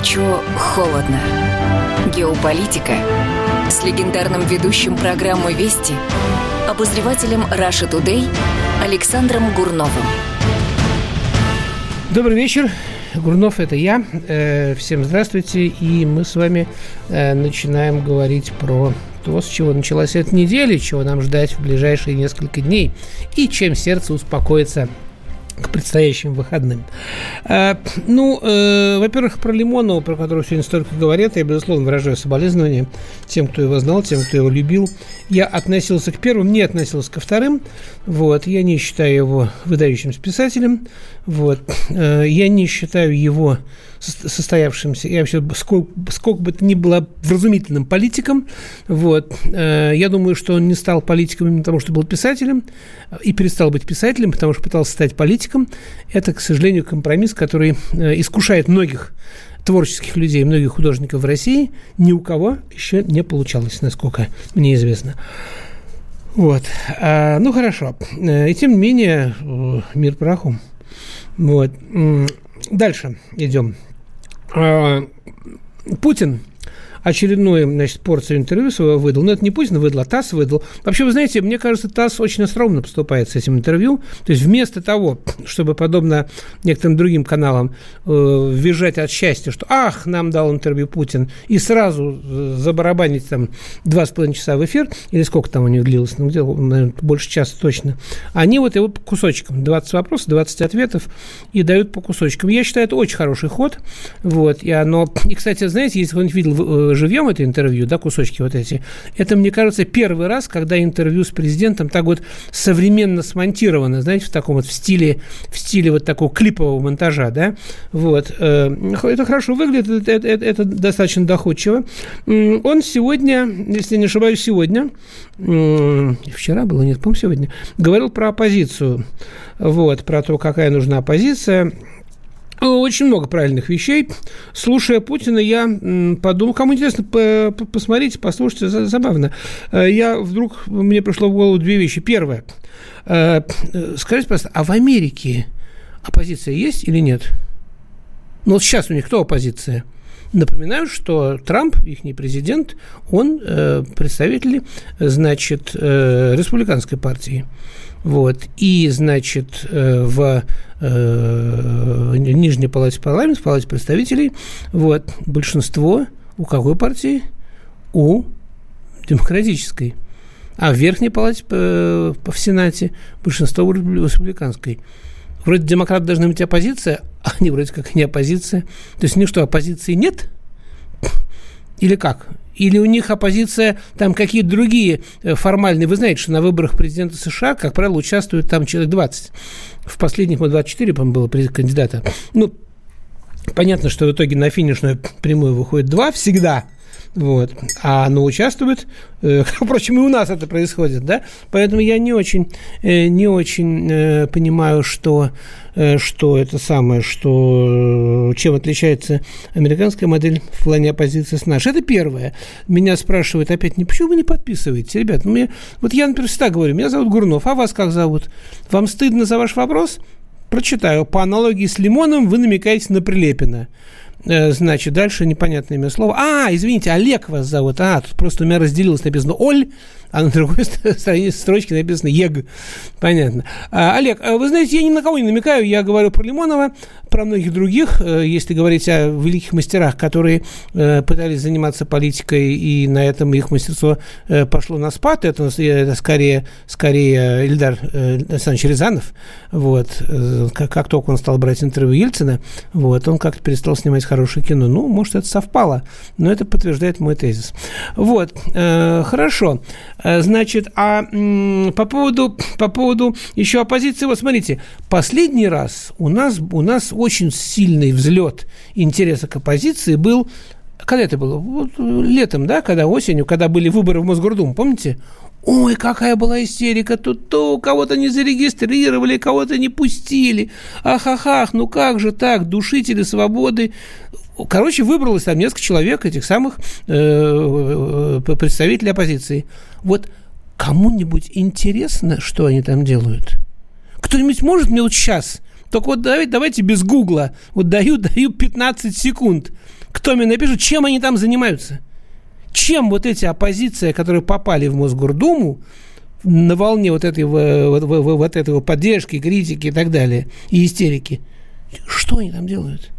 горячо, холодно. Геополитика с легендарным ведущим программы «Вести» обозревателем Russia Today Александром Гурновым. Добрый вечер. Гурнов, это я. Э, всем здравствуйте. И мы с вами э, начинаем говорить про то, с чего началась эта неделя, чего нам ждать в ближайшие несколько дней, и чем сердце успокоится к предстоящим выходным. А, ну, э, во-первых, про Лимонова, про которого сегодня столько говорят, я, безусловно, выражаю соболезнования тем, кто его знал, тем, кто его любил. Я относился к первым, не относился ко вторым. Вот. Я не считаю его выдающимся писателем. Вот. Э, я не считаю его состоявшимся и вообще сколько, сколько бы то ни было вразумительным политиком. Вот. Э, я думаю, что он не стал политиком именно потому, что был писателем и перестал быть писателем, потому что пытался стать политиком. Это, к сожалению, компромисс, который э, искушает многих творческих людей, многих художников в России. Ни у кого еще не получалось, насколько мне известно. Вот. А, ну, хорошо. Э, и тем не менее, мир праху. Вот. Дальше идем. А, Путин очередную, значит, порцию интервью своего выдал. Но это не Путин выдал, а ТАСС выдал. Вообще, вы знаете, мне кажется, ТАСС очень остроумно поступает с этим интервью. То есть вместо того, чтобы, подобно некоторым другим каналам, э, визжать от счастья, что «ах, нам дал интервью Путин», и сразу э, забарабанить там два с половиной часа в эфир, или сколько там у них длилось, ну, где наверное, больше часа точно, они вот его по кусочкам, 20 вопросов, 20 ответов, и дают по кусочкам. Я считаю, это очень хороший ход. Вот, и оно... И, кстати, знаете, если кто-нибудь видел э, живьем это интервью, да, кусочки вот эти, это, мне кажется, первый раз, когда интервью с президентом так вот современно смонтировано, знаете, в таком вот в стиле, в стиле вот такого клипового монтажа, да, вот. Э, это хорошо выглядит, это, это, это достаточно доходчиво. Он сегодня, если не ошибаюсь, сегодня, вчера было, нет, по сегодня, говорил про оппозицию, вот, про то, какая нужна оппозиция, очень много правильных вещей. Слушая Путина, я подумал, кому интересно, посмотрите, послушайте, забавно. Э, я вдруг, мне пришло в голову две вещи. Первое. Э, скажите, пожалуйста, а в Америке оппозиция есть или нет? Ну, вот сейчас у них кто оппозиция? Напоминаю, что Трамп, их президент, он э, представитель, значит, э, республиканской партии. Вот. И, значит, э, в э, Нижней палате парламента, в палате представителей, вот, большинство у какой партии? У демократической. А в Верхней палате э, в Сенате большинство у республиканской. Вроде демократы должны быть оппозиция, а они вроде как не оппозиция. То есть у них что, оппозиции нет? Или как? Или у них оппозиция там какие-то другие э, формальные. Вы знаете, что на выборах президента США, как правило, участвует там человек 20. В последних, мы 24, по-моему, было кандидата. Ну, понятно, что в итоге на финишную прямую выходит два всегда – вот. А оно участвует, э, впрочем, и у нас это происходит, да, поэтому я не очень, э, не очень понимаю, что, что это самое, что, чем отличается американская модель в плане оппозиции с нашей. Это первое. Меня спрашивают опять, не почему вы не подписываете, ребят, ну, мне, вот я, например, всегда говорю, меня зовут Гурнов, а вас как зовут? Вам стыдно за ваш вопрос? Прочитаю. По аналогии с лимоном вы намекаете на Прилепина. Э, значит, дальше непонятное имя слово. А, извините, Олег вас зовут. А, тут просто у меня разделилось, написано Оль, а на другой стороне строчки написано ЕГ. Понятно. А, Олег, а вы знаете, я ни на кого не намекаю, я говорю про Лимонова, про многих других, э, если говорить о великих мастерах, которые э, пытались заниматься политикой, и на этом их мастерство э, пошло на спад, это, это скорее, скорее Ильдар Александрович Рязанов, вот, как, как только он стал брать интервью Ельцина, вот, он как-то перестал снимать хорошее кино. Ну, может, это совпало, но это подтверждает мой тезис. Вот, хорошо. Значит, а по поводу, по поводу еще оппозиции, вот смотрите, последний раз у нас, у нас очень сильный взлет интереса к оппозиции был когда это было? Вот, летом, да, когда осенью, когда были выборы в Мосгордуму, помните? Ой, какая была истерика, тут то кого-то не зарегистрировали, кого-то не пустили. Ах-ах-ах, ну как же так, душители свободы. Короче, выбралось там несколько человек, этих самых э, э представителей оппозиции. Вот кому-нибудь интересно, что они там делают? Кто-нибудь может мне вот сейчас только вот давайте, давайте без гугла. Вот даю, даю 15 секунд. кто мне напишет, чем они там занимаются. Чем вот эти оппозиции, которые попали в Мосгордуму, на волне вот этой, вот, вот, вот этой поддержки, критики и так далее, и истерики, что они там делают?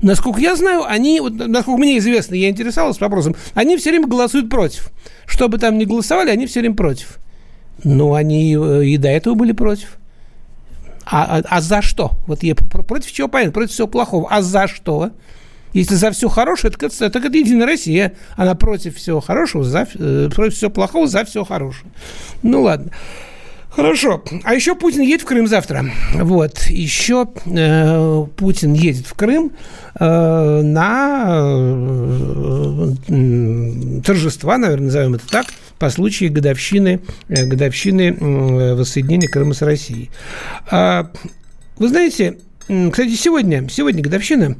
Насколько я знаю, они, вот, насколько мне известно, я интересовался вопросом, они все время голосуют против. Что бы там ни голосовали, они все время против. Но они э, и до этого были против. А, а, а за что? Вот я против чего понятно? Против всего плохого. А за что? Если за все хорошее, так это, так это Единая Россия. Она против всего хорошего, за, э, против всего плохого, за все хорошее. Ну ладно. Хорошо. А еще Путин едет в Крым завтра. Вот. Еще э, Путин едет в Крым э, на э, торжества, наверное, назовем это так, по случаю годовщины, э, годовщины э, воссоединения Крыма с Россией. А, вы знаете, кстати, сегодня, сегодня годовщина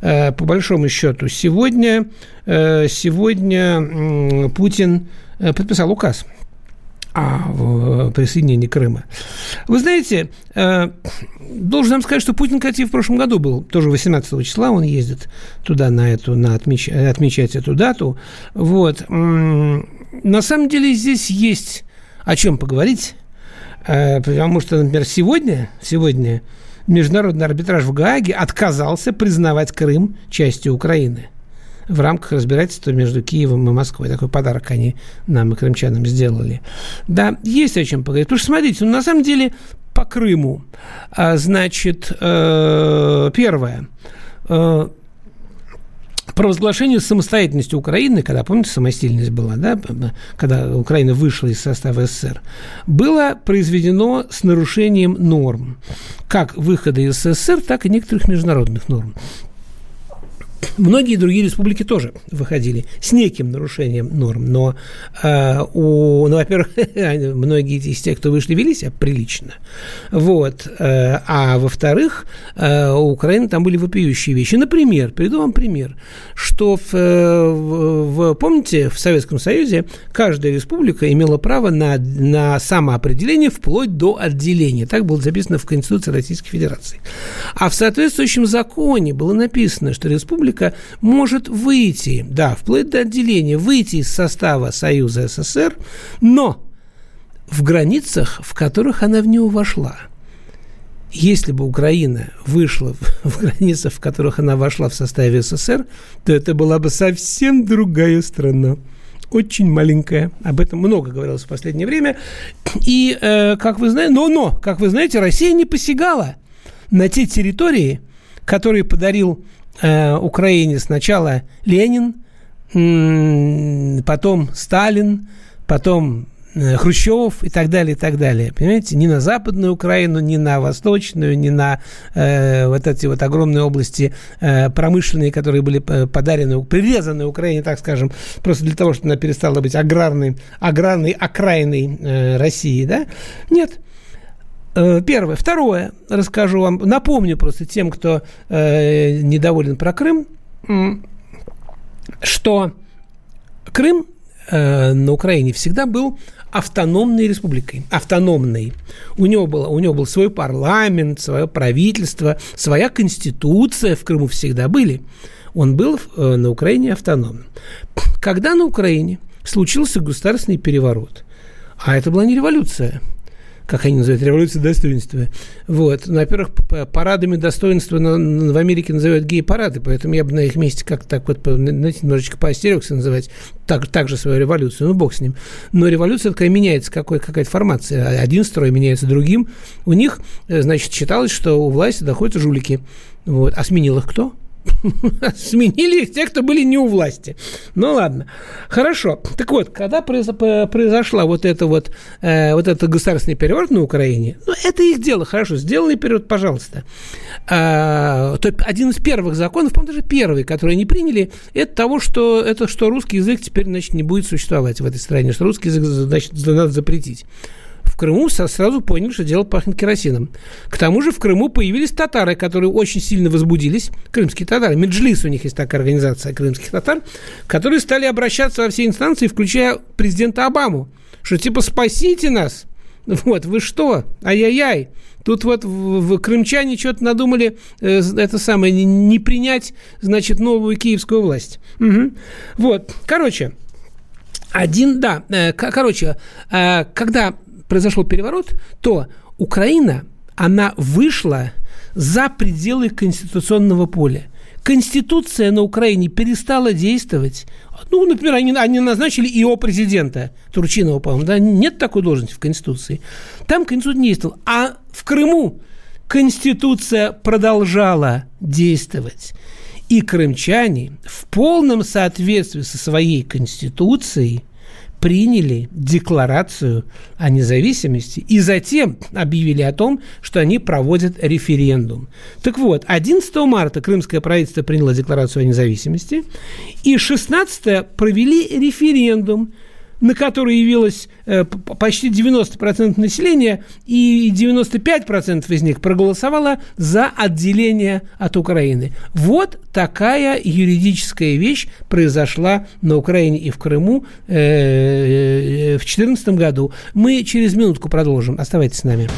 э, по большому счету. Сегодня, э, сегодня Путин подписал указ о присоединении Крыма. Вы знаете, должен вам сказать, что Путин, кстати, в прошлом году был, тоже 18 числа он ездит туда на эту, на отмеч, отмечать эту дату. Вот. На самом деле здесь есть о чем поговорить, э, потому что, например, сегодня, сегодня Международный арбитраж в Гааге отказался признавать Крым частью Украины в рамках разбирательства между Киевом и Москвой. Такой подарок они нам и крымчанам сделали. Да, есть о чем поговорить. Потому что, смотрите, ну, на самом деле по Крыму, а, значит, э, первое, э, провозглашению самостоятельности Украины, когда, помните, самостильность была, да, когда Украина вышла из состава СССР, было произведено с нарушением норм, как выхода из СССР, так и некоторых международных норм. Многие другие республики тоже выходили с неким нарушением норм, но, э, у, ну, во-первых, многие из тех, кто вышли, вели себя прилично, вот, э, а во-вторых, э, у Украины там были вопиющие вещи. Например, приведу вам пример, что в, в, в, помните, в Советском Союзе каждая республика имела право на, на самоопределение вплоть до отделения. Так было записано в Конституции Российской Федерации. А в соответствующем законе было написано, что республика республика может выйти, да, вплоть до отделения, выйти из состава Союза СССР, но в границах, в которых она в него вошла. Если бы Украина вышла в границы, в которых она вошла в составе СССР, то это была бы совсем другая страна очень маленькая. Об этом много говорилось в последнее время. И, э, как вы знаете, но, но, как вы знаете, Россия не посягала на те территории, которые подарил э, Украине сначала Ленин, потом Сталин, потом э, Хрущев и так далее, и так далее. Понимаете, ни на Западную Украину, ни на Восточную, ни на э, вот эти вот огромные области э, промышленные, которые были э, подарены, прирезаны Украине, так скажем, просто для того, чтобы она перестала быть аграрной, аграрной окраиной э, России, да? Нет, первое. Второе, расскажу вам, напомню просто тем, кто э, недоволен про Крым, что Крым э, на Украине всегда был автономной республикой, автономной. У него, было, у него был свой парламент, свое правительство, своя конституция в Крыму всегда были. Он был э, на Украине автономным. Когда на Украине случился государственный переворот, а это была не революция – как они называют, революция достоинства. Вот. Ну, во-первых, парадами достоинства в Америке называют гей-парады, поэтому я бы на их месте как-то так вот, знаете, немножечко поостерегся называть так, так же свою революцию. Ну, бог с ним. Но революция такая меняется, какой, какая-то формация. Один строй меняется другим. У них, э, значит, считалось, что у власти доходят жулики. Вот. А сменил их кто? Сменили их те, кто были не у власти. Ну ладно. Хорошо. Так вот, когда произошла вот это вот, э, вот это государственный переворот на Украине, ну, это их дело, хорошо, сделали период, пожалуйста. А, то один из первых законов, по-моему, даже первый, который они приняли, это того, что, это, что русский язык теперь, значит, не будет существовать в этой стране, что русский язык, значит, надо запретить в Крыму сразу поняли, что дело пахнет керосином. К тому же в Крыму появились татары, которые очень сильно возбудились, крымские татары. Меджлис у них есть такая организация крымских татар, которые стали обращаться во все инстанции, включая президента Обаму, что типа спасите нас, Вот, вы что? Ай-яй-яй. Тут вот в, в крымчане что-то надумали э, это самое не принять, значит, новую киевскую власть. Угу. Вот, короче, один, да, э, короче, э, когда произошел переворот, то Украина, она вышла за пределы конституционного поля. Конституция на Украине перестала действовать. Ну, например, они, они назначили ИО президента Турчинова, по-моему, да? Нет такой должности в Конституции. Там Конституция не действовала. А в Крыму Конституция продолжала действовать. И крымчане в полном соответствии со своей Конституцией – приняли декларацию о независимости и затем объявили о том, что они проводят референдум. Так вот, 11 марта крымское правительство приняло декларацию о независимости, и 16 провели референдум – на который явилось э, почти 90% населения, и 95% из них проголосовало за отделение от Украины. Вот такая юридическая вещь произошла на Украине и в Крыму э, э, в 2014 году. Мы через минутку продолжим. Оставайтесь с нами.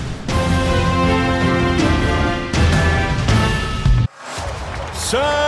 Самые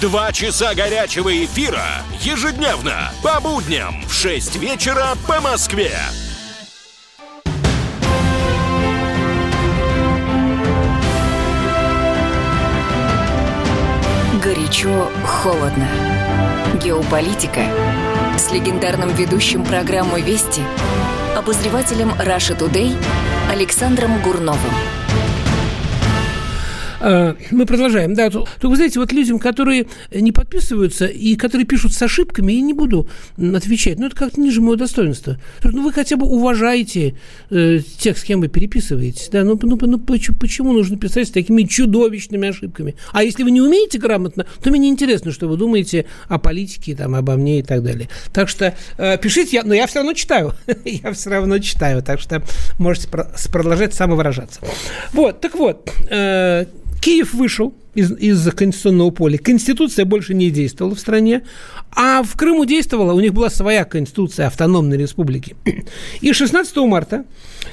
Два часа горячего эфира ежедневно по будням в 6 вечера по Москве. Горячо, холодно. Геополитика с легендарным ведущим программы «Вести» обозревателем Раша Тудей Александром Гурновым. А, мы продолжаем. Да, то, то вы знаете, вот людям, которые не подписываются и которые пишут с ошибками, я не буду отвечать. Ну, это как-то ниже моего достоинства. Ну, вы хотя бы уважаете э, тех, с кем вы переписываетесь. Да, ну, ну, ну почему, почему нужно писать с такими чудовищными ошибками? А если вы не умеете грамотно, то мне интересно, что вы думаете о политике, там, обо мне и так далее. Так что э, пишите, я, но я все равно читаю. я все равно читаю. Так что можете продолжать самовыражаться. Вот, так вот, э, Киев вышел из, из конституционного поля. Конституция больше не действовала в стране, а в Крыму действовала, у них была своя конституция автономной республики. И 16 марта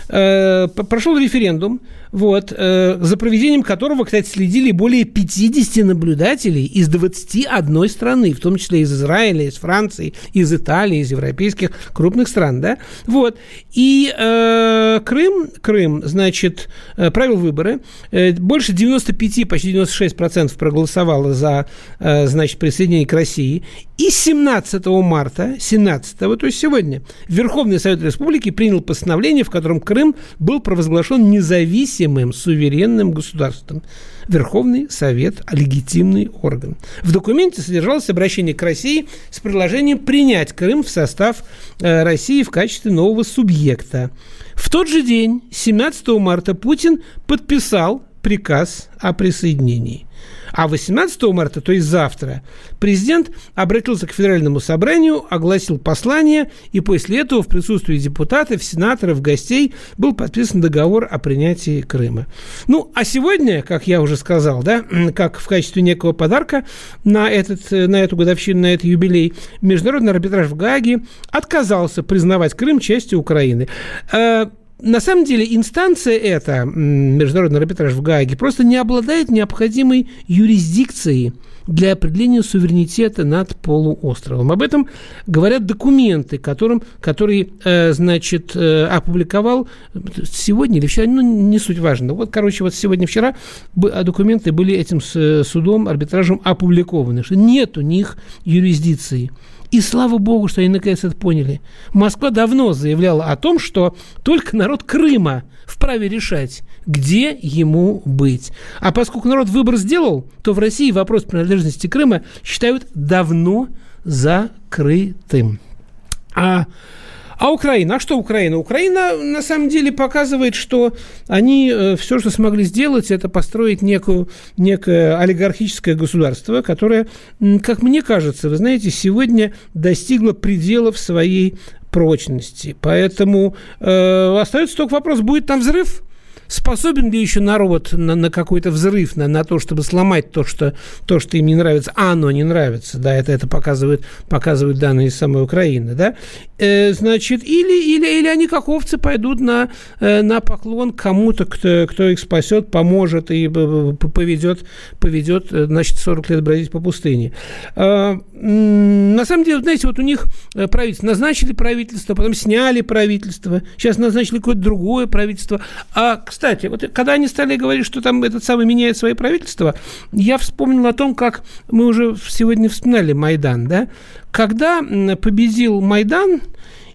э, прошел референдум, вот, э, за проведением которого, кстати, следили более 50 наблюдателей из 21 страны, в том числе из Израиля, из Франции, из Италии, из европейских крупных стран, да, вот. И э, Крым, Крым, значит, э, провел выборы, э, больше 95, почти 96 процентов проголосовало за, э, значит, присоединение к России, и 17 марта, 17, то есть сегодня, Верховный Совет Республики принял постановление, в котором Крым был провозглашен независимым суверенным государством. Верховный Совет – легитимный орган. В документе содержалось обращение к России с предложением принять Крым в состав э, России в качестве нового субъекта. В тот же день, 17 марта, Путин подписал приказ о присоединении. А 18 марта, то есть завтра, президент обратился к Федеральному собранию, огласил послание, и после этого в присутствии депутатов, сенаторов, гостей был подписан договор о принятии Крыма. Ну, а сегодня, как я уже сказал, да, как в качестве некого подарка на, этот, на эту годовщину, на этот юбилей, Международный арбитраж в Гааге отказался признавать Крым частью Украины. Э, на самом деле инстанция эта, международный арбитраж в Гааге, просто не обладает необходимой юрисдикцией для определения суверенитета над полуостровом. Об этом говорят документы, которым, которые, э, значит, э, опубликовал сегодня или вчера, ну, не суть важно. Вот, короче, вот сегодня-вчера документы были этим судом, арбитражем опубликованы, что нет у них юрисдикции. И слава богу, что они наконец это поняли. Москва давно заявляла о том, что только народ Крыма вправе решать, где ему быть. А поскольку народ выбор сделал, то в России вопрос принадлежности Крыма считают давно закрытым. А А Украина? А что Украина? Украина на самом деле показывает, что они э, все, что смогли сделать, это построить некую, некое олигархическое государство, которое, как мне кажется, вы знаете, сегодня достигло пределов своей прочности. Поэтому э, остается только вопрос, будет там взрыв? Способен ли еще народ на, на какой-то взрыв, на, на то, чтобы сломать то что, то, что им не нравится, а оно не нравится, да, это, это показывает, показывают данные из самой Украины, да, э, значит, или, или, или они как овцы пойдут на, э, на поклон кому-то, кто, кто их спасет, поможет и поведет, поведет, э, значит, 40 лет бродить по пустыне. Э, на самом деле, знаете, вот у них э, правительство, назначили правительство, потом сняли правительство, сейчас назначили какое-то другое правительство, а, кстати, кстати, вот когда они стали говорить, что там этот самый меняет свои правительства, я вспомнил о том, как мы уже сегодня вспоминали Майдан, да? Когда победил Майдан,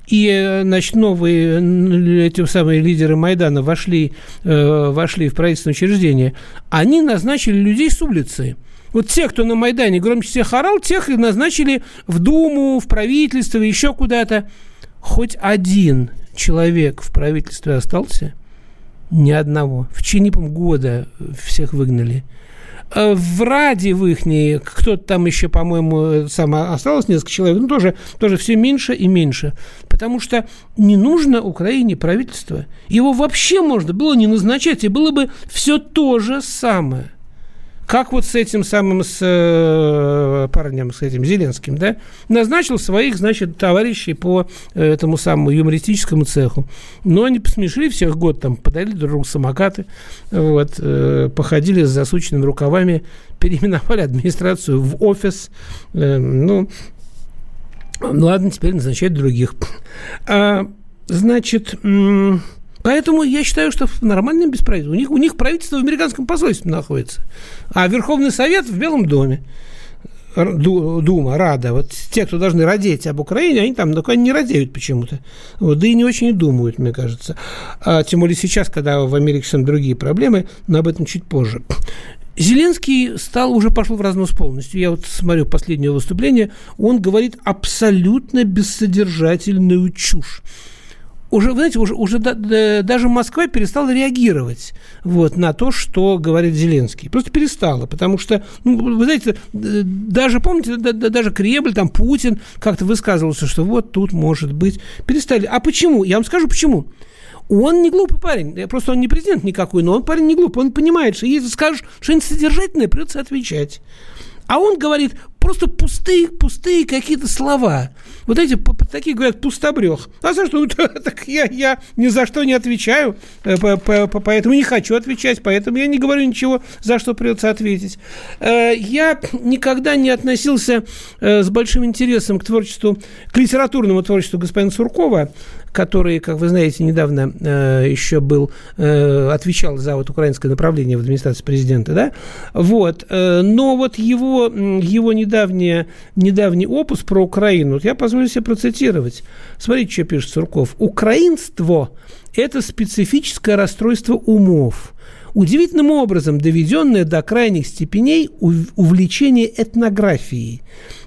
и, значит, новые эти самые лидеры Майдана вошли, э, вошли в правительственное учреждение, они назначили людей с улицы. Вот те, кто на Майдане громче всех орал, тех и назначили в Думу, в правительство, еще куда-то. Хоть один человек в правительстве остался – ни одного. В течение, года всех выгнали. А в Раде в их, кто-то там еще, по-моему, сам осталось несколько человек, ну, тоже, тоже все меньше и меньше. Потому что не нужно Украине правительство. Его вообще можно было не назначать, и было бы все то же самое. Как вот с этим самым, с э, парнем, с этим Зеленским, да, назначил своих, значит, товарищей по э, этому самому юмористическому цеху. Но они посмешили всех год, там, подарили друг другу самокаты, вот, э, походили с засученными рукавами, переименовали администрацию в офис, э, ну, ну, ладно, теперь назначать других. А, значит, Поэтому я считаю, что в нормальном бесправительстве. У них, у них правительство в американском посольстве находится, а Верховный Совет в Белом доме. Дума, Рада, вот те, кто должны родить об Украине, они там только они не радеют почему-то. Вот, да и не очень и думают, мне кажется. А, тем более сейчас, когда в Америке совсем другие проблемы, но об этом чуть позже. Зеленский стал, уже пошел в разнос полностью. Я вот смотрю последнее выступление, он говорит абсолютно бессодержательную чушь уже, вы знаете, уже, уже да, да, даже Москва перестала реагировать вот, на то, что говорит Зеленский. Просто перестала, потому что, ну, вы знаете, даже, помните, да, да, даже Кремль, там, Путин как-то высказывался, что вот тут может быть. Перестали. А почему? Я вам скажу, почему. Он не глупый парень. Просто он не президент никакой, но он парень не глупый. Он понимает, что если скажешь что-нибудь содержательное, придется отвечать. А он говорит просто пустые, пустые какие-то слова. Вот эти такие говорят пустобрех. А за что? Ну, так я, я ни за что не отвечаю, э, поэтому не хочу отвечать, поэтому я не говорю ничего, за что придется ответить. Э, я никогда не относился э, с большим интересом к творчеству, к литературному творчеству господина Суркова, который, как вы знаете, недавно э, еще был, э, отвечал за вот украинское направление в администрации президента, да, вот, э, но вот его, его недавнее, недавний опус про Украину, вот я позволю себе процитировать. Смотрите, что пишет Сурков. «Украинство – это специфическое расстройство умов, удивительным образом доведенное до крайних степеней увлечение этнографией.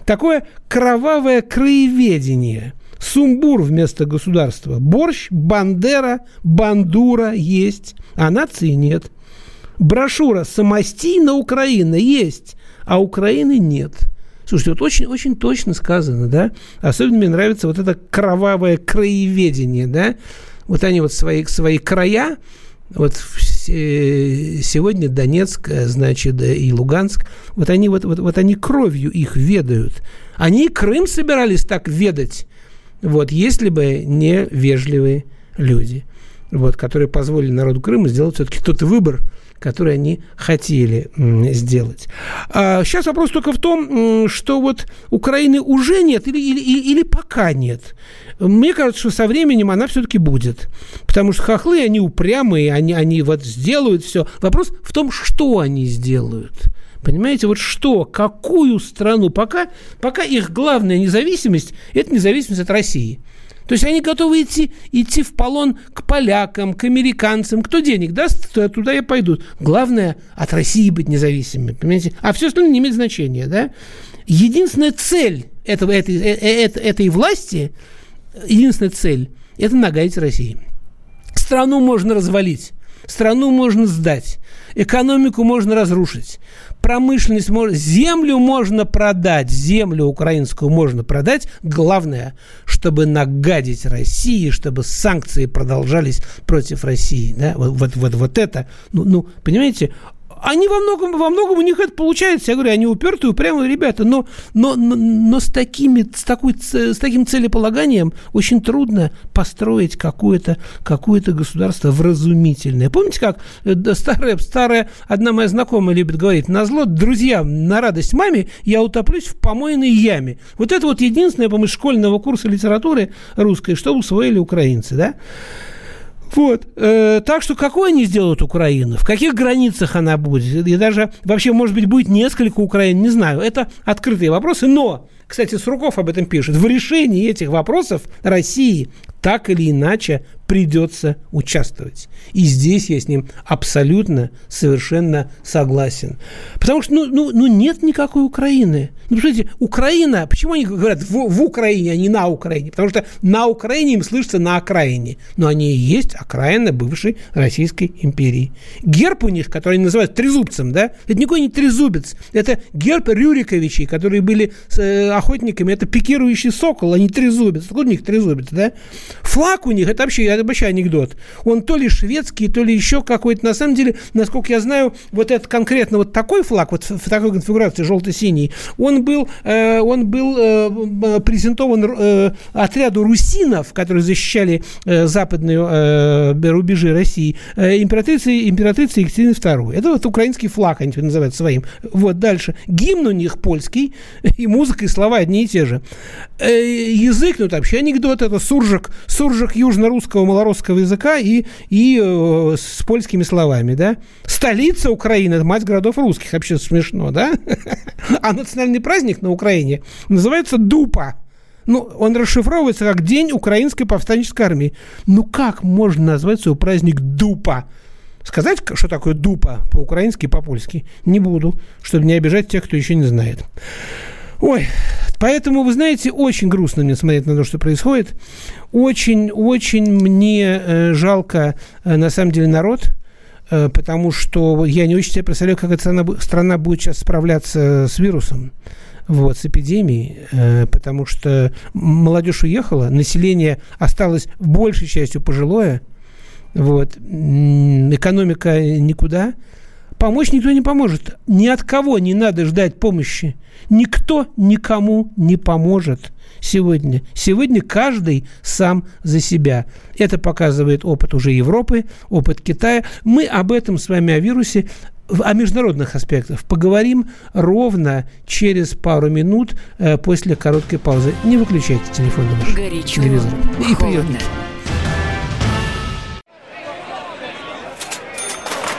Такое кровавое краеведение – Сумбур вместо государства. Борщ, бандера, бандура есть, а нации нет. Брошюра «Самостийна Украина» есть, а Украины нет. Слушайте, вот очень, очень точно сказано, да? Особенно мне нравится вот это кровавое краеведение, да? Вот они вот свои, свои края, вот сегодня Донецк, значит, и Луганск, вот они, вот, вот, вот они кровью их ведают. Они Крым собирались так ведать, вот, если бы не вежливые люди, вот, которые позволили народу Крыма сделать все-таки тот выбор, который они хотели сделать. А сейчас вопрос только в том, что вот Украины уже нет или, или, или пока нет. Мне кажется, что со временем она все-таки будет. Потому что хохлы, они упрямые, они, они вот сделают все. Вопрос в том, что они сделают. Понимаете, вот что, какую страну, пока, пока их главная независимость – это независимость от России. То есть они готовы идти, идти в полон к полякам, к американцам. Кто денег даст, туда и пойдут. Главное – от России быть независимыми, понимаете? А все остальное не имеет значения, да? Единственная цель этого, этой, э, э, этой, этой власти единственная цель – это нагадить России. Страну можно развалить, страну можно сдать, экономику можно разрушить, промышленность можно, землю можно продать, землю украинскую можно продать. Главное, чтобы нагадить России, чтобы санкции продолжались против России. Да? Вот, вот, вот это, ну, ну, понимаете, они во многом, во многом у них это получается. Я говорю, они упертые, упрямые ребята, но, но, но, но с, такими, с, такой, с таким целеполаганием очень трудно построить какое-то какое государство вразумительное. Помните, как э, старая, старая одна моя знакомая любит говорить, на зло друзьям, на радость маме я утоплюсь в помойной яме. Вот это вот единственное, по-моему, школьного курса литературы русской, что усвоили украинцы, да? Вот. Э, так что какой они сделают Украину? В каких границах она будет? И даже вообще, может быть, будет несколько Украин, не знаю. Это открытые вопросы. Но, кстати, Сурков об этом пишет. В решении этих вопросов России так или иначе придется участвовать. И здесь я с ним абсолютно, совершенно согласен. Потому что, ну, ну, ну нет никакой Украины. Ну, посмотрите, Украина, почему они говорят в, в Украине, а не на Украине? Потому что на Украине им слышится на окраине. Но они и есть окраина бывшей Российской империи. Герб у них, который они называют трезубцем, да, это никакой не трезубец. Это герб Рюриковичей, которые были э, охотниками. Это пикирующий сокол, а не трезубец. Откуда у них трезубец, да? Флаг у них, это вообще это вообще анекдот. Он то ли шведский, то ли еще какой-то. На самом деле, насколько я знаю, вот этот конкретно вот такой флаг, вот в такой конфигурации желто-синий, он был, э, он был э, презентован э, отряду русинов, которые защищали э, западные э, рубежи России, э, императрицы, императрицы Екатерины II. Это вот украинский флаг, они называют своим. Вот дальше. Гимн у них польский, и музыка, и слова одни и те же. Э, язык, ну, это вообще анекдот, это суржик, суржик южно-русского малорусского языка и, и э, с польскими словами, да. Столица Украины – мать городов русских. Вообще смешно, да? А национальный праздник на Украине называется Дупа. Ну, он расшифровывается как День Украинской повстанческой армии. Ну, как можно назвать свой праздник Дупа? Сказать, что такое Дупа по-украински и по-польски? Не буду, чтобы не обижать тех, кто еще не знает. Ой, поэтому, вы знаете, очень грустно мне смотреть на то, что происходит. Очень, очень мне э, жалко, э, на самом деле, народ, э, потому что я не очень себе представляю, как эта страна, страна будет сейчас справляться с вирусом вот, с эпидемией, э, потому что молодежь уехала, население осталось большей частью пожилое, вот, экономика никуда, помочь никто не поможет. Ни от кого не надо ждать помощи. Никто никому не поможет сегодня. Сегодня каждый сам за себя. Это показывает опыт уже Европы, опыт Китая. Мы об этом с вами, о вирусе, о международных аспектах поговорим ровно через пару минут э, после короткой паузы. Не выключайте телефон, Горячо, телевизор. И приемник.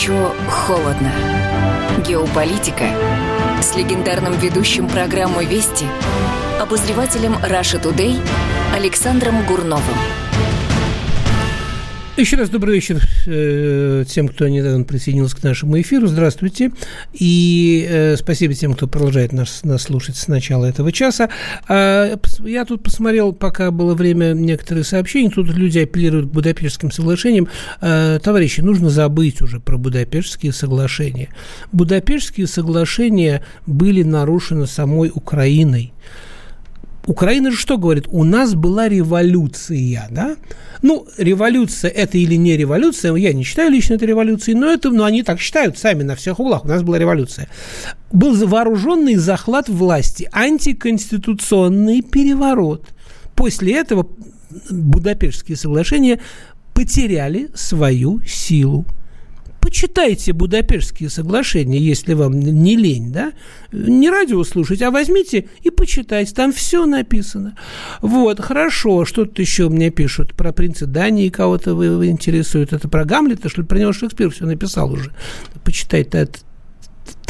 Горячо, холодно. Геополитика с легендарным ведущим программы «Вести» обозревателем Раша Тудей Александром Гурновым. Еще раз добрый вечер э, тем, кто недавно присоединился к нашему эфиру. Здравствуйте. И э, спасибо тем, кто продолжает нас, нас слушать с начала этого часа. А, я тут посмотрел, пока было время, некоторые сообщения. Тут люди апеллируют к Будапештским соглашениям. А, товарищи, нужно забыть уже про Будапештские соглашения. Будапештские соглашения были нарушены самой Украиной. Украина же что говорит? У нас была революция, да? Ну, революция это или не революция, я не считаю лично это революцией, но, это, но они так считают сами на всех углах. У нас была революция. Был вооруженный захват власти, антиконституционный переворот. После этого Будапештские соглашения потеряли свою силу почитайте Будапештские соглашения, если вам не лень, да, не радио слушать, а возьмите и почитайте, там все написано. Вот, хорошо, что тут еще мне пишут про принца Дании, кого-то вы, вы интересует, это про Гамлета, что ли, про него Шекспир все написал уже. Почитайте это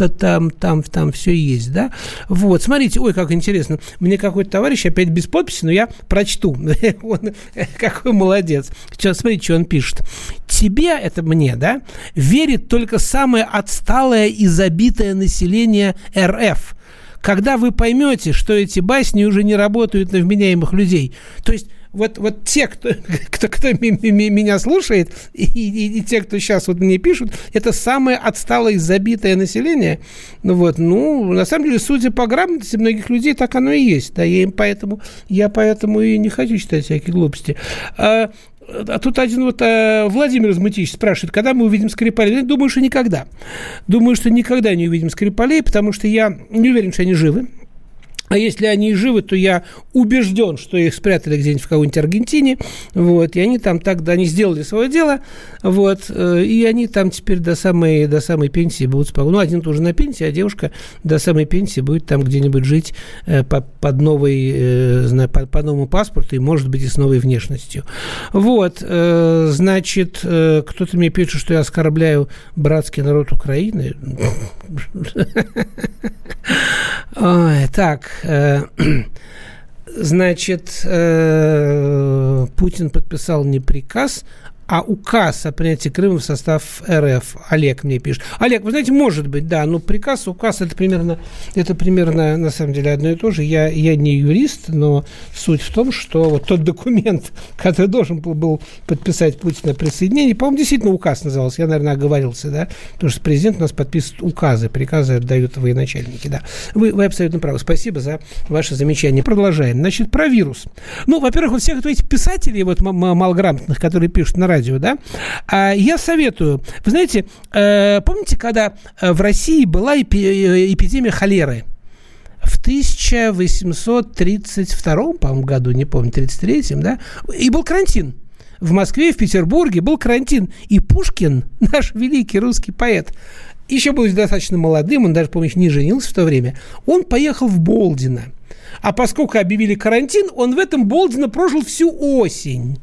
то там, там, там все есть, да? Вот, смотрите, ой, как интересно. Мне какой-то товарищ, опять без подписи, но я прочту. он какой молодец. Сейчас, смотрите, что он пишет. Тебе, это мне, да, верит только самое отсталое и забитое население РФ. Когда вы поймете, что эти басни уже не работают на вменяемых людей. То есть вот, вот те, кто, кто, кто меня слушает, и, и, и те, кто сейчас вот мне пишут, это самое отсталое и забитое население. Ну вот, ну, на самом деле, судя по грамотности многих людей, так оно и есть. Да, я им поэтому, я поэтому и не хочу читать всякие глупости. А, а тут один вот а, Владимир Измытич спрашивает, когда мы увидим Скрипалей? Думаю, что никогда. Думаю, что никогда не увидим Скрипалей, потому что я не уверен, что они живы. А если они живы, то я убежден, что их спрятали где-нибудь в какой-нибудь Аргентине, вот, и они там тогда, они сделали свое дело, вот, э, и они там теперь до самой, до самой пенсии будут спокойно. Ну, один тоже на пенсии, а девушка до самой пенсии будет там где-нибудь жить э, по, под, новой, э, по, по новому паспорту и, может быть, и с новой внешностью. Вот, значит, кто-то мне пишет, что я оскорбляю братский народ Украины. Так, Э, значит, э, Путин подписал не приказ, а указ о принятии Крыма в состав РФ. Олег мне пишет. Олег, вы знаете, может быть, да, но приказ, указ это примерно, это примерно на самом деле одно и то же. Я, я не юрист, но суть в том, что вот тот документ, который должен был, был подписать Путин о присоединении, по-моему, действительно указ назывался, я, наверное, оговорился, да, потому что президент у нас подписывает указы, приказы отдают военачальники, да. Вы, вы абсолютно правы. Спасибо за ваше замечание. Продолжаем. Значит, про вирус. Ну, во-первых, вот всех этих писателей вот малограмотных, которые пишут на радио, радио, да, а я советую. Вы знаете, э, помните, когда э, в России была э, эпидемия холеры? в 1832, по-моему, году, не помню, 33-м, да, и был карантин. В Москве, в Петербурге был карантин. И Пушкин, наш великий русский поэт, еще был достаточно молодым, он даже, помню, не женился в то время, он поехал в Болдино. А поскольку объявили карантин, он в этом Болдино прожил всю осень.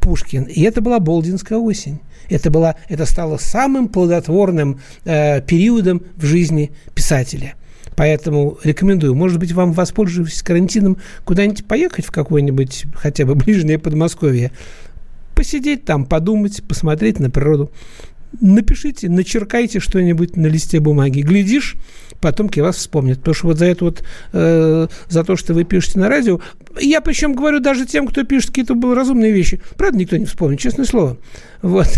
Пушкин. И это была Болдинская осень. Это, была, это стало самым плодотворным э, периодом в жизни писателя. Поэтому рекомендую, может быть, вам, воспользовавшись карантином, куда-нибудь поехать в какое-нибудь хотя бы ближнее Подмосковье, посидеть там, подумать, посмотреть на природу. Напишите, начеркайте что-нибудь на листе бумаги. Глядишь, потомки вас вспомнят. Потому что вот за это вот, э, за то, что вы пишете на радио, я причем говорю даже тем, кто пишет какие-то разумные вещи, правда, никто не вспомнит, честное слово. Вот.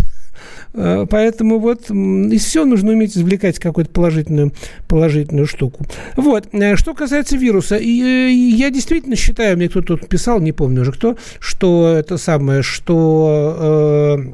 Э, поэтому вот из всего нужно уметь извлекать какую-то положительную, положительную штуку. Вот. Э, что касается вируса, э, я действительно считаю, мне кто-то тут писал, не помню уже кто, что это самое, что э,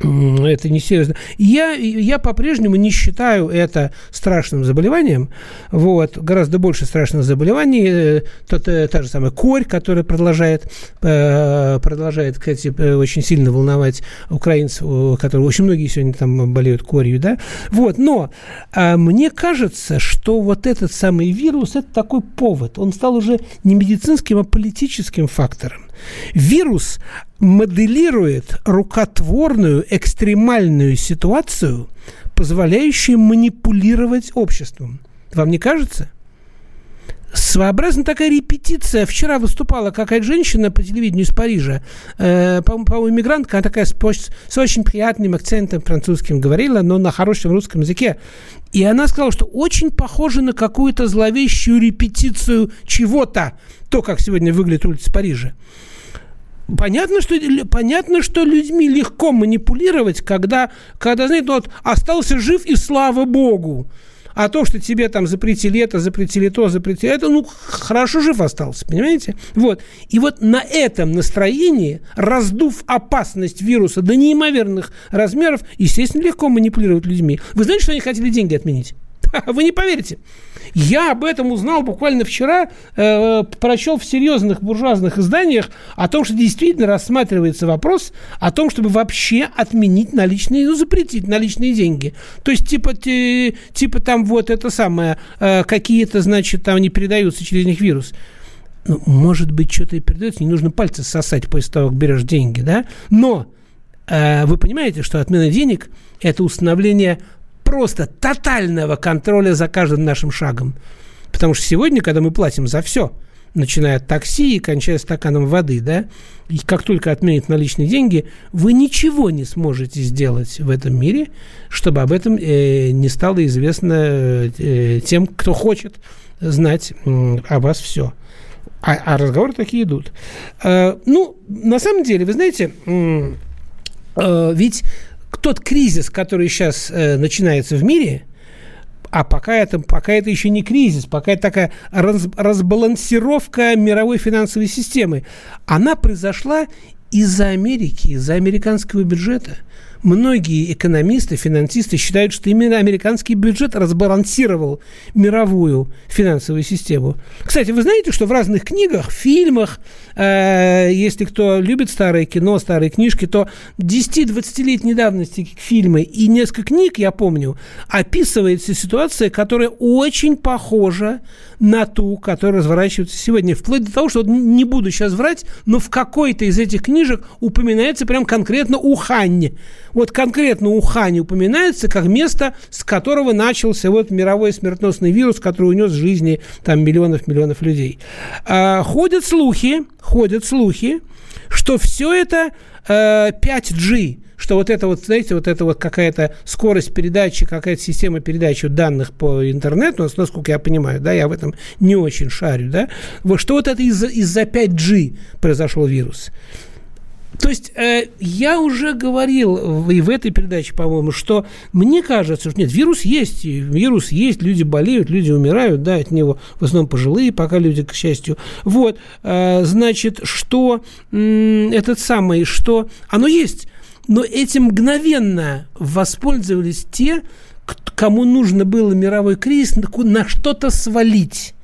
это не серьезно. Я, я по-прежнему не считаю это страшным заболеванием. Вот. Гораздо больше страшных заболеваний. Э, та, та, та же самая корь, которая продолжает, э, продолжает кстати, э, очень сильно волновать украинцев, которые очень многие сегодня там болеют корью. Да? Вот. Но а мне кажется, что вот этот самый вирус – это такой повод. Он стал уже не медицинским, а политическим фактором. Вирус моделирует рукотворную экстремальную ситуацию, позволяющую манипулировать обществом. Вам не кажется? Своеобразная такая репетиция. Вчера выступала какая-то женщина по телевидению из Парижа. Э, по-моему, иммигрантка. Она такая с, с очень приятным акцентом французским говорила, но на хорошем русском языке. И она сказала, что очень похоже на какую-то зловещую репетицию чего-то. То, как сегодня выглядит улица Парижа. Понятно, что, понятно, что людьми легко манипулировать, когда, когда знаете, ну вот остался жив и слава богу. А то, что тебе там запретили это, запретили то, запретили это, ну, хорошо жив остался, понимаете? Вот. И вот на этом настроении, раздув опасность вируса до неимоверных размеров, естественно, легко манипулировать людьми. Вы знаете, что они хотели деньги отменить? Вы не поверите. Я об этом узнал буквально вчера, э, прочел в серьезных буржуазных изданиях о том, что действительно рассматривается вопрос о том, чтобы вообще отменить наличные, ну, запретить наличные деньги. То есть, типа, ти, типа там вот это самое, э, какие-то, значит, там не передаются через них вирус. Ну, может быть, что-то и передается, не нужно пальцы сосать после того, как берешь деньги, да? Но э, вы понимаете, что отмена денег – это установление просто тотального контроля за каждым нашим шагом. Потому что сегодня, когда мы платим за все, начиная от такси и кончая стаканом воды, да, и как только отменят наличные деньги, вы ничего не сможете сделать в этом мире, чтобы об этом э, не стало известно э, тем, кто хочет знать э, о вас все. А, а разговоры такие идут. Э, ну, на самом деле, вы знаете, э, ведь тот кризис, который сейчас э, начинается в мире, а пока это, пока это еще не кризис, пока это такая раз, разбалансировка мировой финансовой системы, она произошла из-за Америки, из-за американского бюджета – многие экономисты, финансисты считают, что именно американский бюджет разбалансировал мировую финансовую систему. Кстати, вы знаете, что в разных книгах, фильмах, э, если кто любит старое кино, старые книжки, то 10-20-летней давности фильмы и несколько книг, я помню, описывается ситуация, которая очень похожа на ту, которая разворачивается сегодня. Вплоть до того, что не буду сейчас врать, но в какой-то из этих книжек упоминается прям конкретно Ухань. Вот конкретно Ухань упоминается как место, с которого начался вот мировой смертоносный вирус, который унес жизни там миллионов-миллионов людей. А, ходят слухи, ходят слухи, что все это э, 5G, что вот это вот, знаете, вот это вот какая-то скорость передачи, какая-то система передачи данных по интернету, насколько я понимаю, да, я в этом не очень шарю, да, вот что вот это из-за из 5G произошел вирус. То есть э, я уже говорил и в этой передаче, по-моему, что мне кажется, что нет, вирус есть, вирус есть, люди болеют, люди умирают, да, от него в основном пожилые, пока люди, к счастью. Вот, э, значит, что э, этот самый, что оно есть, но этим мгновенно воспользовались те, кому нужно было мировой кризис на что-то свалить.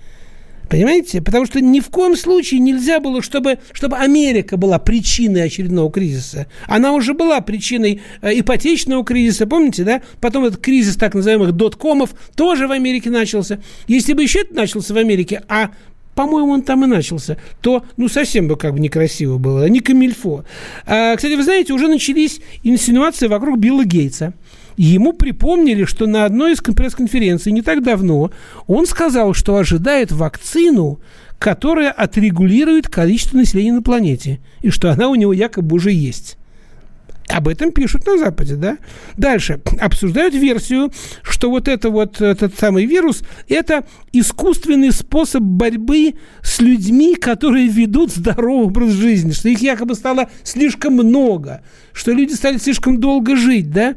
Понимаете? Потому что ни в коем случае нельзя было, чтобы, чтобы Америка была причиной очередного кризиса. Она уже была причиной э, ипотечного кризиса, помните, да? Потом этот кризис так называемых доткомов тоже в Америке начался. Если бы еще это начался в Америке, а по-моему, он там и начался, то, ну, совсем бы как бы некрасиво было, не камильфо. А, кстати, вы знаете, уже начались инсинуации вокруг Билла Гейтса. Ему припомнили, что на одной из пресс-конференций не так давно он сказал, что ожидает вакцину, которая отрегулирует количество населения на планете, и что она у него якобы уже есть. Об этом пишут на Западе, да? Дальше. Обсуждают версию, что вот это вот, этот самый вирус, это искусственный способ борьбы с людьми, которые ведут здоровый образ жизни, что их якобы стало слишком много, что люди стали слишком долго жить, да?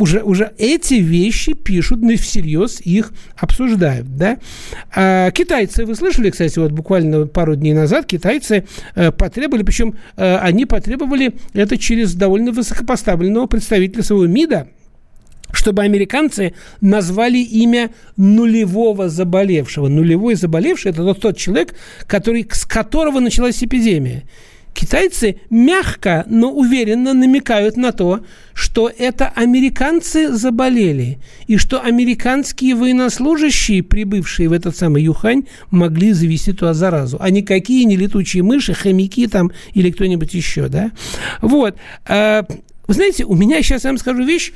Уже, уже эти вещи пишут, но всерьез их обсуждают. Да? А, китайцы, вы слышали, кстати, вот буквально пару дней назад китайцы э, потребовали, причем э, они потребовали это через довольно высокопоставленного представителя своего МИДа, чтобы американцы назвали имя нулевого заболевшего. Нулевой заболевший – это тот человек, который, с которого началась эпидемия. Китайцы мягко, но уверенно намекают на то, что это американцы заболели, и что американские военнослужащие, прибывшие в этот самый Юхань, могли завести туда заразу, а никакие не летучие мыши, хомяки там или кто-нибудь еще, да. Вот. Вы знаете, у меня сейчас, я вам скажу вещь,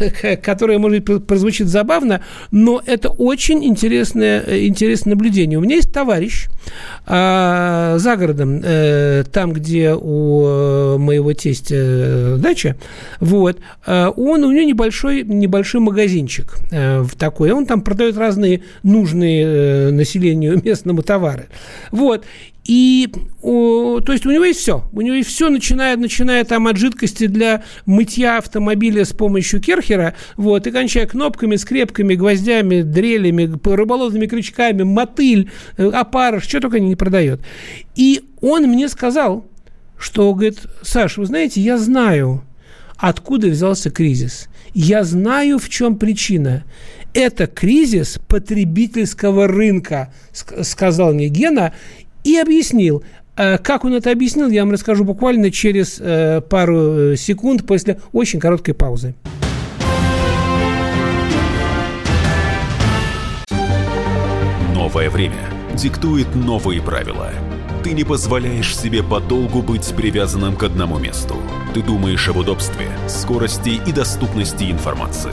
которая, может быть, прозвучит забавно, но это очень интересное, э, интересное наблюдение. У меня есть товарищ а, за городом, а, там, где у э, моего тестя э, дача, вот, он, у него небольшой, небольшой магазинчик а, такой, он там продает разные нужные населению местному товары. Вот, и, о, то есть у него есть все. У него есть все, начиная, начиная там от жидкости для мытья автомобиля с помощью керхера, вот, и кончая кнопками, скрепками, гвоздями, дрелями, рыболовными крючками, мотыль, э, опарыш, что только не продает. И он мне сказал, что, говорит, Саш, вы знаете, я знаю откуда взялся кризис. Я знаю, в чем причина. Это кризис потребительского рынка, сказал мне Гена и объяснил. Э, как он это объяснил, я вам расскажу буквально через э, пару э, секунд после очень короткой паузы. Новое время диктует новые правила. Ты не позволяешь себе подолгу быть привязанным к одному месту. Ты думаешь об удобстве, скорости и доступности информации.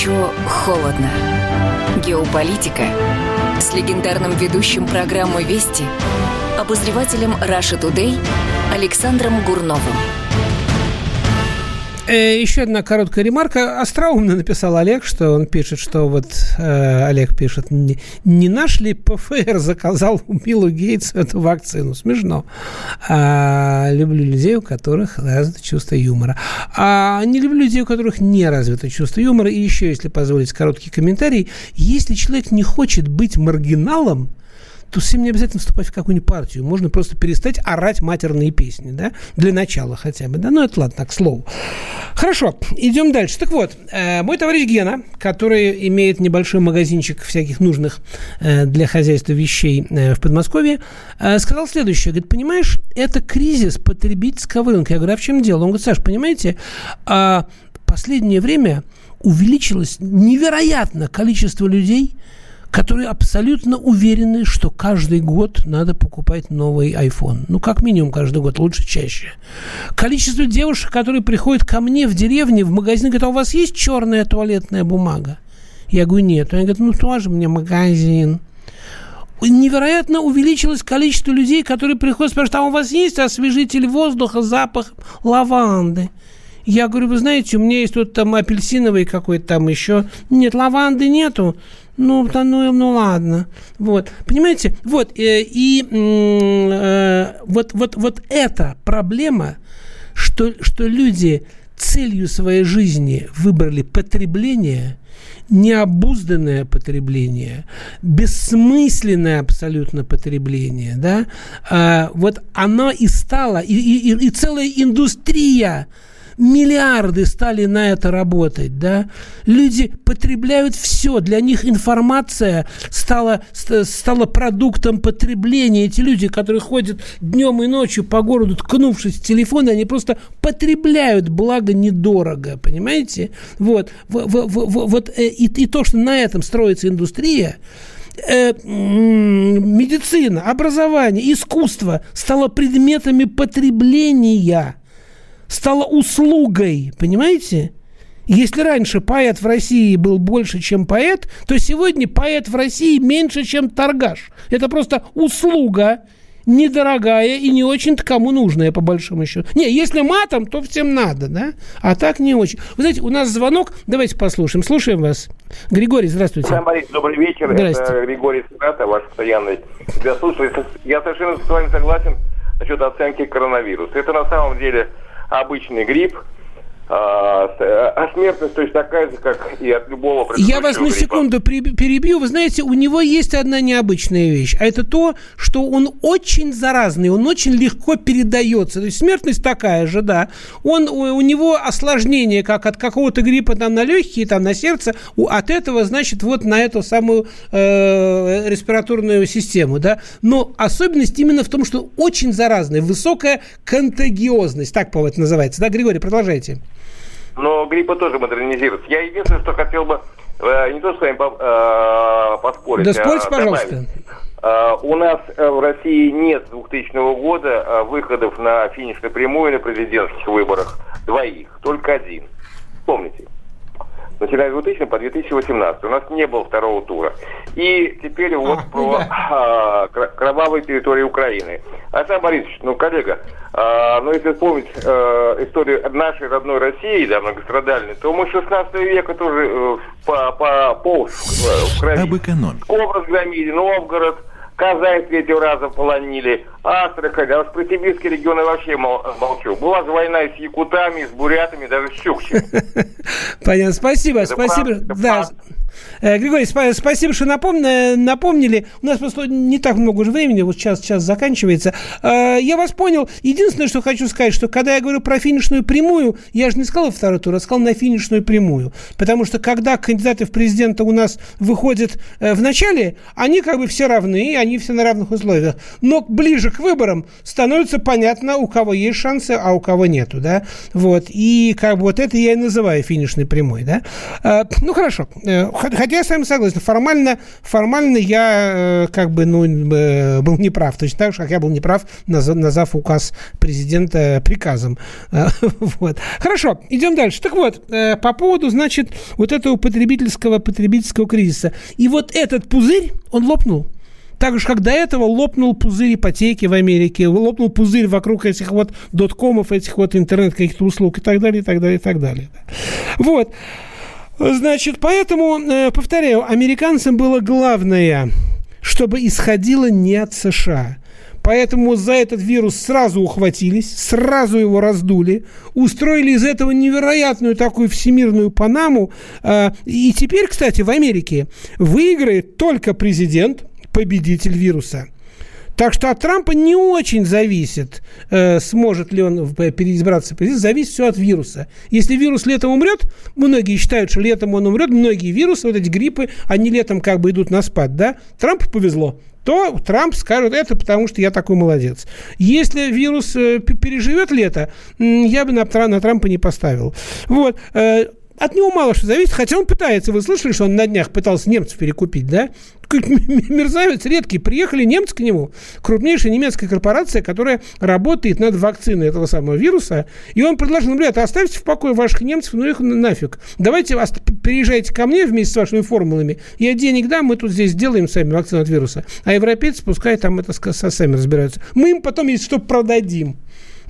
Горячо, холодно. Геополитика с легендарным ведущим программы «Вести» обозревателем Russia Today Александром Гурновым. Э, еще одна короткая ремарка. Остроумно написал Олег, что он пишет, что вот э, Олег пишет, не, не наш ли ПФР заказал у Биллу Гейтсу эту вакцину? Смешно. А, люблю людей, у которых развито чувство юмора. А не люблю людей, у которых не развито чувство юмора. И еще, если позволить короткий комментарий, если человек не хочет быть маргиналом, то совсем не обязательно вступать в какую-нибудь партию. Можно просто перестать орать матерные песни, да, для начала хотя бы, да, ну это ладно, так, к слову. Хорошо, идем дальше. Так вот, э, мой товарищ Гена, который имеет небольшой магазинчик всяких нужных э, для хозяйства вещей э, в Подмосковье, э, сказал следующее, говорит, понимаешь, это кризис потребительского рынка. Я говорю, а в чем дело? Он говорит, Саш, понимаете, э, последнее время увеличилось невероятно количество людей, которые абсолютно уверены, что каждый год надо покупать новый iPhone. Ну, как минимум каждый год, лучше чаще. Количество девушек, которые приходят ко мне в деревне, в магазин, говорят, а у вас есть черная туалетная бумага? Я говорю, нет. Они говорят, ну, тоже мне магазин. Невероятно увеличилось количество людей, которые приходят, спрашивают, а у вас есть освежитель воздуха, запах лаванды? Я говорю, вы знаете, у меня есть вот там апельсиновый какой-то там еще. Нет, лаванды нету. Ну, да, ну, ну ладно. Вот. Понимаете? Вот. Э, и э, вот, вот, вот эта проблема, что, что люди целью своей жизни выбрали потребление, необузданное потребление, бессмысленное абсолютно потребление, да, а, вот оно и стало, и, и, и целая индустрия Миллиарды стали на это работать, да. Люди потребляют все. Для них информация стала, стала продуктом потребления. Эти люди, которые ходят днем и ночью по городу, ткнувшись в телефон, они просто потребляют благо недорого, понимаете? Вот, вот э, и, и то, что на этом строится индустрия, э, медицина, образование, искусство стало предметами потребления стала услугой, понимаете? Если раньше поэт в России был больше, чем поэт, то сегодня поэт в России меньше, чем торгаш. Это просто услуга, недорогая и не очень-то кому нужная, по большому счету. Не, если матом, то всем надо, да? А так не очень. Вы знаете, у нас звонок, давайте послушаем. Слушаем вас. Григорий, здравствуйте. Да, Борис, добрый вечер. Здравствуйте. Это Григорий Скрата, ваш постоянный тебя слушаю. Я совершенно с вами согласен насчет оценки коронавируса. Это на самом деле обычный грипп, а, а смертность точно такая же, как и от любого Я вас на гриппа. секунду перебью. Вы знаете, у него есть одна необычная вещь, а это то, что он очень заразный, он очень легко передается. То есть смертность такая же, да. Он, у него осложнение, как от какого-то гриппа там на легкие, там на сердце, от этого, значит, вот на эту самую э, респираторную систему, да. Но особенность именно в том, что очень заразный, высокая контагиозность, так, по-моему, это называется. Да, Григорий, продолжайте но гриппа тоже модернизируется. Я единственное, что хотел бы, э, не то, что с вами э, поспорить. Да спорьте, а, пожалуйста. Uh, у нас uh, в России нет с 2000 года uh, выходов на финишную прямую на президентских выборах двоих, только один. Помните? Начиная с 2000 по 2018. У нас не было второго тура. И теперь вот а, про да. а, кровавые территории Украины. Александр Борисович, ну, коллега, а, ну, если вспомнить а, историю нашей родной России, да, многострадальной, то мы 16 века тоже э, по, по полз в крови. Об экономике. Псков разгромили, Новгород, Казань третий раза полонили, Астрахань, а про Сибирский регион я вообще молчу. Была же война с якутами, с бурятами, даже с чукчами. Понятно, спасибо, спасибо. Да, Э, Григорий, спасибо, что напомнили. напомнили. У нас просто не так много уже времени, вот сейчас, сейчас заканчивается. Э, я вас понял. Единственное, что хочу сказать, что когда я говорю про финишную прямую, я же не сказал второй тур, а сказал на финишную прямую. Потому что когда кандидаты в президента у нас выходят э, в начале, они как бы все равны, они все на равных условиях. Но ближе к выборам становится понятно, у кого есть шансы, а у кого нету, да. Вот. И как бы вот это я и называю финишной прямой, да. Ну, хорошо хотя я с вами согласен, формально, формально я э, как бы ну, э, был неправ, точно так же, как я был неправ, назвав указ президента приказом. вот. Хорошо, идем дальше. Так вот, э, по поводу, значит, вот этого потребительского, потребительского кризиса. И вот этот пузырь, он лопнул. Так же, как до этого лопнул пузырь ипотеки в Америке, лопнул пузырь вокруг этих вот доткомов, этих вот интернет каких-то услуг и так далее, и так далее, и так далее. Вот. Значит, поэтому, э, повторяю, американцам было главное, чтобы исходило не от США. Поэтому за этот вирус сразу ухватились, сразу его раздули, устроили из этого невероятную такую всемирную Панаму. Э, и теперь, кстати, в Америке выиграет только президент, победитель вируса – так что от Трампа не очень зависит, э, сможет ли он переизбраться президент, зависит все от вируса. Если вирус летом умрет, многие считают, что летом он умрет, многие вирусы, вот эти гриппы, они летом как бы идут на спад, да? Трампу повезло то Трамп скажет это, потому что я такой молодец. Если вирус э, переживет лето, я бы на, на Трампа не поставил. Вот. От него мало что зависит, хотя он пытается. Вы слышали, что он на днях пытался немцев перекупить, да? Мерзавец редкий. Приехали немцы к нему, крупнейшая немецкая корпорация, которая работает над вакциной этого самого вируса. И он предложил, ребята, «Ну, оставьте в покое ваших немцев, ну их нафиг. Давайте переезжайте ко мне вместе с вашими формулами. Я денег дам, мы тут здесь сделаем сами вакцину от вируса. А европейцы пускай там это сами разбираются. Мы им потом, если что, продадим.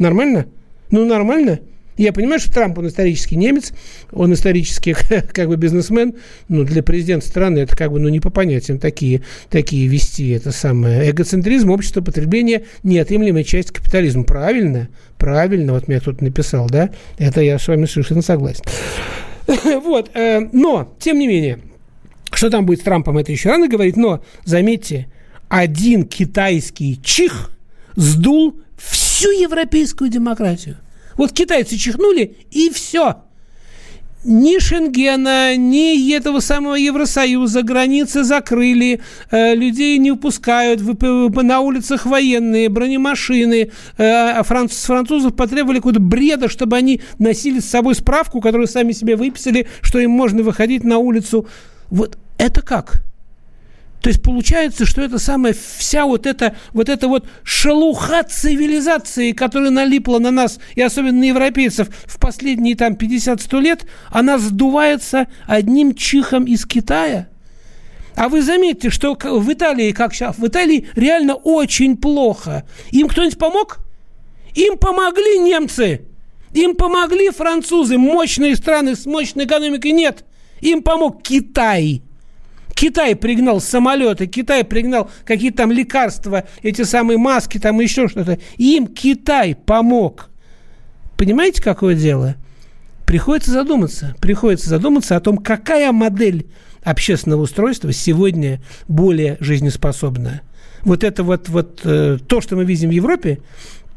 Нормально? Ну, нормально. Я понимаю, что Трамп, он исторический немец, он исторический как бы бизнесмен, но для президента страны это как бы ну, не по понятиям такие, такие вести. Это самое эгоцентризм, общество потребления, неотъемлемая часть капитализма. Правильно? Правильно, вот мне кто-то написал, да? Это я с вами совершенно согласен. Вот, э, но, тем не менее, что там будет с Трампом, это еще рано говорить, но, заметьте, один китайский чих сдул всю европейскую демократию – вот китайцы чихнули, и все. Ни Шенгена, ни этого самого Евросоюза, границы закрыли, э, людей не упускают, на улицах военные, бронемашины. Э, а франц, с французов потребовали какого-то бреда, чтобы они носили с собой справку, которую сами себе выписали, что им можно выходить на улицу. Вот это как? То есть получается, что это самая вся вот эта вот эта вот шелуха цивилизации, которая налипла на нас, и особенно на европейцев в последние там 50-100 лет, она сдувается одним чихом из Китая. А вы заметьте, что в Италии, как сейчас, в Италии реально очень плохо. Им кто-нибудь помог? Им помогли немцы. Им помогли французы. Мощные страны с мощной экономикой нет. Им помог Китай. Китай пригнал самолеты, Китай пригнал какие-то там лекарства, эти самые маски, там еще что-то. Им Китай помог. Понимаете, какое дело? Приходится задуматься. Приходится задуматься о том, какая модель общественного устройства сегодня более жизнеспособна. Вот это вот, вот э, то, что мы видим в Европе,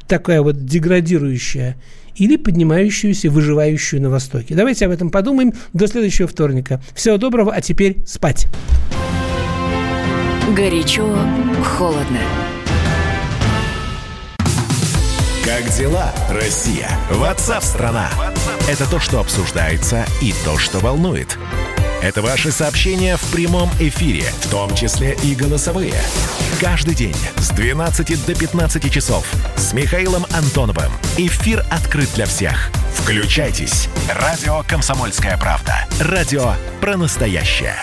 такая вот деградирующая или поднимающуюся, выживающую на Востоке. Давайте об этом подумаем до следующего вторника. Всего доброго, а теперь спать. Горячо, холодно. Как дела, Россия? Ватсап-страна! Это то, что обсуждается и то, что волнует. Это ваши сообщения в прямом эфире, в том числе и голосовые. Каждый день с 12 до 15 часов с Михаилом Антоновым. Эфир открыт для всех. Включайтесь. Радио «Комсомольская правда». Радио про настоящее.